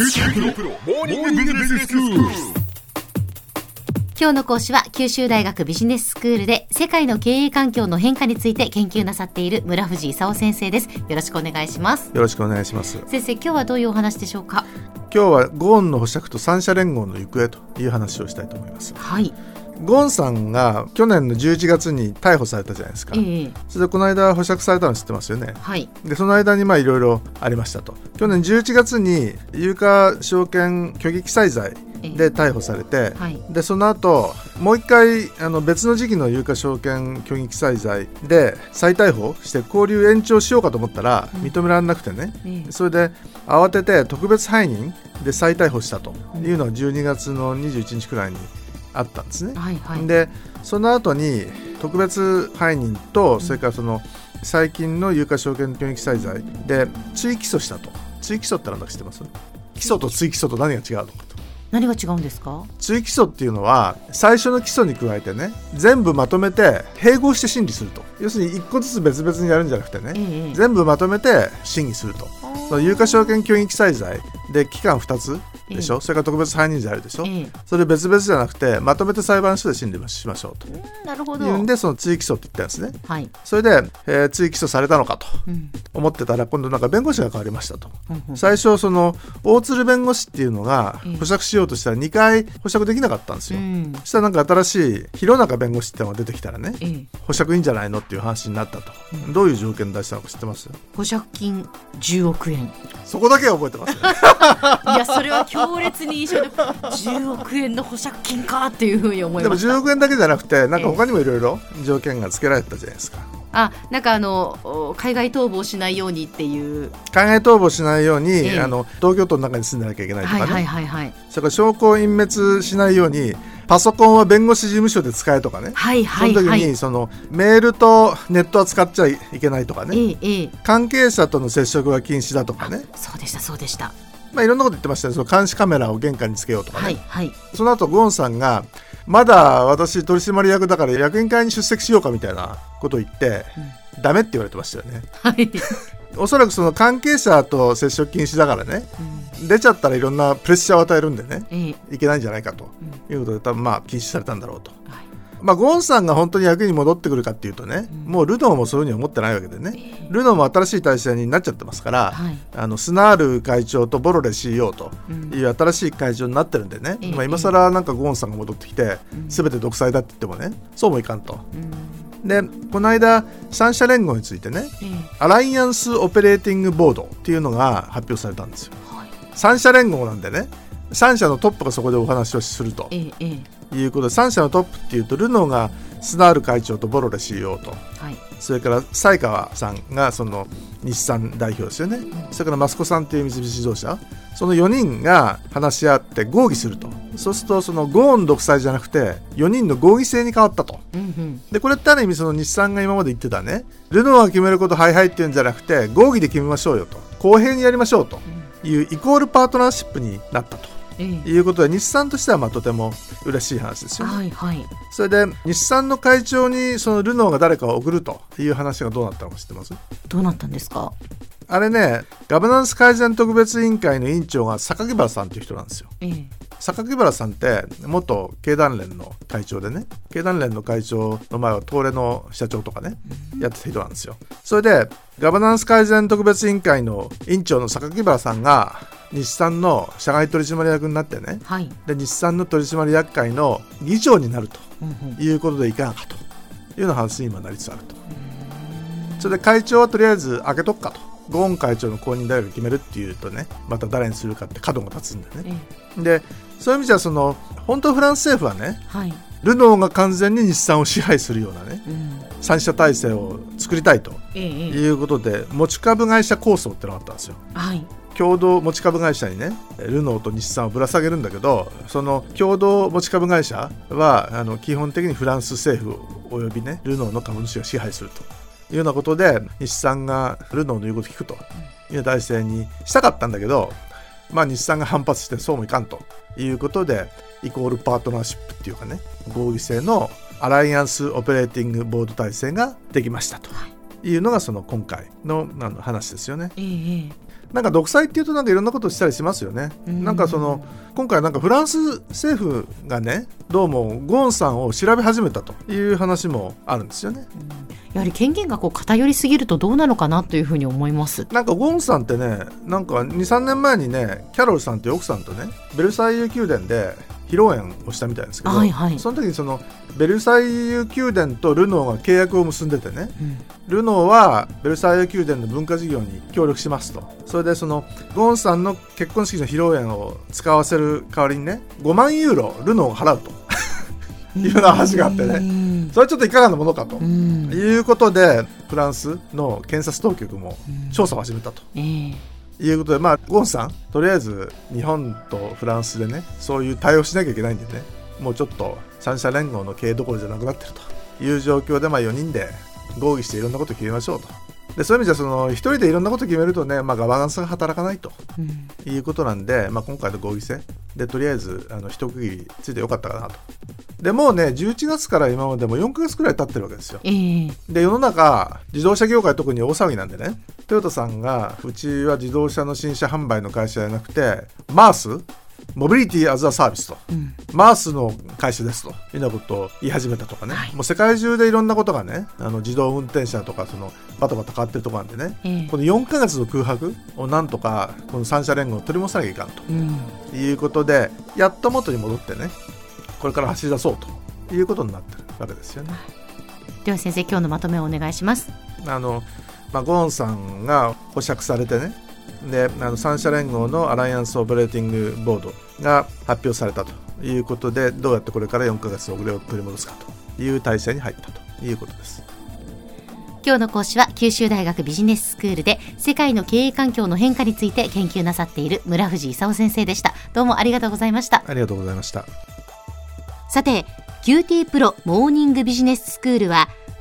今日の講師は九州大学ビジネススクールで世界の経営環境の変化について研究なさっている村藤勲先生です。よろしくお願いします。よろしくお願いします。先生、今日はどういうお話でしょうか？今日はゴーンの保釈と三者連合の行方という話をしたいと思います。はい。ゴーンさんが去年の11月に逮捕されたじゃないですか。ええそれでこの間保釈されたの知ってますよね。はい。でその間にまあいろいろありましたと。去年11月に有価証券虚偽記載罪で逮捕されて、はい。でその後もう一回あの別の時期の有価証券虚偽記載罪で再逮捕して交留延長しようかと思ったらうん認められなくてね、ええそれで慌てて特別背任で再逮捕したというのが12月の21日くらいにあったんですね。はい。はい。でその後に特別背任とそれからその最近の有価証券虚偽記載罪で追起訴したと。追起訴って何だか知ってます？起訴と追起訴と何が違うのかと。何が違うんですか？追起訴っていうのは最初の起訴に加えてね全部まとめて併合して審理すると。要するに一個ずつ別々にやるんじゃなくてねええ全部まとめて審議すると。その有価証券虚偽記載罪で期間2つでしょ、それから特別背任罪あるでしょ、ええ。それ別々じゃなくてまとめて裁判所で審理しましょうと。なるほど。いうんでその追起訴って言ったんですね。はい。それで、えー追起訴されたのかとうん。思ってたら今度なんか弁護士が変わりましたと。うんうん最初その大鶴弁護士っていうのがええ。保釈しようとしたら2回保釈できなかったんですよ、うん。そしたらなんか新しい弘中弁護士ってのが出てきたらねええ。保釈いいんじゃないのっていう話になったと、うん。どういう条件出したのか知ってます？保釈金10億円。そこだけは覚えてますよ。いや、それは強烈に印象で、10億円の保釈金かっていうふうに思いでもました。10億円だけじゃなくてなんか他にもいろいろ条件がつけられてたじゃないですかあ、なんかあの、お海外逃亡しないようにっていう。海外逃亡しないように、ええあの東京都の中に住んでなきゃいけないとかね、はいはいはいはい。それから証拠を隠滅しないようにパソコンは弁護士事務所で使えとかね、はいはいその時はい。にそのメールとネットは使っちゃいけないとかねええええ。関係者との接触は禁止だとかね、そうでしたそうでした。まあ、いろんなこと言ってましたねその監視カメラを玄関につけようとかね、はいはい。その後ゴーンさんがまだ私取締役だから役員会に出席しようかみたいなことを言って、ダメって言われてましたよねはい。おそらくその関係者と接触禁止だからねうん出ちゃったらいろんなプレッシャーを与えるんでねええ。いけないんじゃないかということで多分まあ禁止されたんだろうと。はいまあ、ゴーンさんが本当に役に戻ってくるかっていうとね、うんもうルノーもそういうふうには思ってないわけでね、ルノーも新しい体制になっちゃってますから、はい。あのスナール会長とボロレ CEO とうんいう新しい会長になってるんでね、ええまあ、今更なんかゴーンさんが戻ってきて、うん全て独裁だって言ってもねそうもいかんと。うんでこの間三者連合についてねええ。アライアンス・オペレーティング・ボードっていうのが発表されたんですよ。はい。三者連合なんでね三者のトップがそこでお話をすると。ええええ。いうことで3社のトップっていうとルノーがスナール会長とボロレ CEO と。はい。それから才川さんがその日産代表ですよね、それから益子さんという三菱自動車。その4人が話し合って合議すると。そうするとそのゴーン独裁じゃなくて4人の合議制に変わったと。うんうん。でこれってある意味その日産が今まで言ってたね。ルノーが決めることはいはいっていうんじゃなくて合議で決めましょうよと。公平にやりましょうと。いうイコールパートナーシップになったと。ええ。いうことで日産としてはまあとても嬉しい話ですよね。はいはい。それで日産の会長にそのルノーが誰かを送るという話がどうなったのか知ってます？どうなったんですか？あれねガバナンス改善特別委員会の委員長が榊原さんっていう人なんですよ。ええ。榊原さんって元経団連の会長でね。経団連の会長の前は東レの社長とかねやってた人なんですよ。それでガバナンス改善特別委員会の委員長の榊原さんが日産の社外取締役になってねはい。で日産の取締役会の議長になると。いうことでいかがかというような話に今なりつつあるとそれで会長はとりあえず開けとくかとゴーン会長の後任誰が決めるっていうとねまた誰にするかって角が立つんだよねええ。でそういう意味じゃその本当フランス政府はねはい。ルノーが完全に日産を支配するようなねうん。三者体制を作りたいとええええ。いうことで持ち株会社構想ってのがあったんですよはい。共同持ち株会社にねルノーと日産をぶら下げるんだけどその共同持ち株会社はあの基本的にフランス政府およびねルノーの株主が支配するというようなことで日産がルノーの言うことを聞くという体制にしたかったんだけど、まあ、日産が反発してそうもいかんということでイコールパートナーシップっていうかね合議制のアライアンスオペレーティングボード体制ができましたと。いうのがその今回のあの話ですよね。ええなんか独裁っていうとなんかいろんなことをしたりしますよね。うんなんかその今回なんかフランス政府がねどうもゴーンさんを調べ始めたという話もあるんですよね。やはり権限がこう偏りすぎるとどうなのかなというふうに思います。なんかゴーンさんってねなんか23年前にねキャロルさんという奥さんとねベルサイユ宮殿で披露宴をしたみたいですけど、はいはい。その時にそのベルサイユ宮殿とルノーが契約を結んでてねうん。ルノーはベルサイユ宮殿の文化事業に協力しますと。それでそのゴーンさんの結婚式の披露宴を使わせる代わりにね5万ユーロルノーが払うと。いうような話があってね。ね。それはちょっといかがなものかと。うん。いうことでフランスの検察当局も調査を始めたと。ええいうことでまあゴーンさんとりあえず日本とフランスでねそういう対応しなきゃいけないんでねもうちょっと三者連合の経営どころじゃなくなってると。いう状況でまあ4人で合議していろんなことを決めましょうと。でそういう意味じゃその一人でいろんなことを決めるとね、まあ、ガバナンスが働かないと。うんいうことなんで、まあ、今回の合議制。でとりあえずあの一区切りついてよかったかなと。でもうね11月から今までも4ヶ月くらい経ってるわけですよ。ええ。で世の中自動車業界特に大騒ぎなんでねトヨタさんがうちは自動車の新車販売の会社じゃなくてマースモビリティアズアサービスと。うん。マースの会社ですというようなことを言い始めたとかね、はい。もう世界中でいろんなことがねあの自動運転車とかそのバタバタ変わってるところなんでね。ええ。この4ヶ月の空白をなんとかこの三者連合を取り戻さなきゃいかんと。うん。いうことでやっと元に戻ってねこれから走り出そうということになってるわけですよね。では先生今日のまとめをお願いします。あの、まあ、ゴーンさんが保釈されてねであの三者連合のアライアンス・オペレーティング・ボードが発表されたということでどうやってこれから4ヶ月遅れを取り戻すかという体制に入ったということです。今日の講師は九州大学ビジネススクールで世界の経営環境の変化について研究なさっている村藤勲先生でした。どうもありがとうございました。ありがとうございました。さて QT プロモーニングビジネススクールは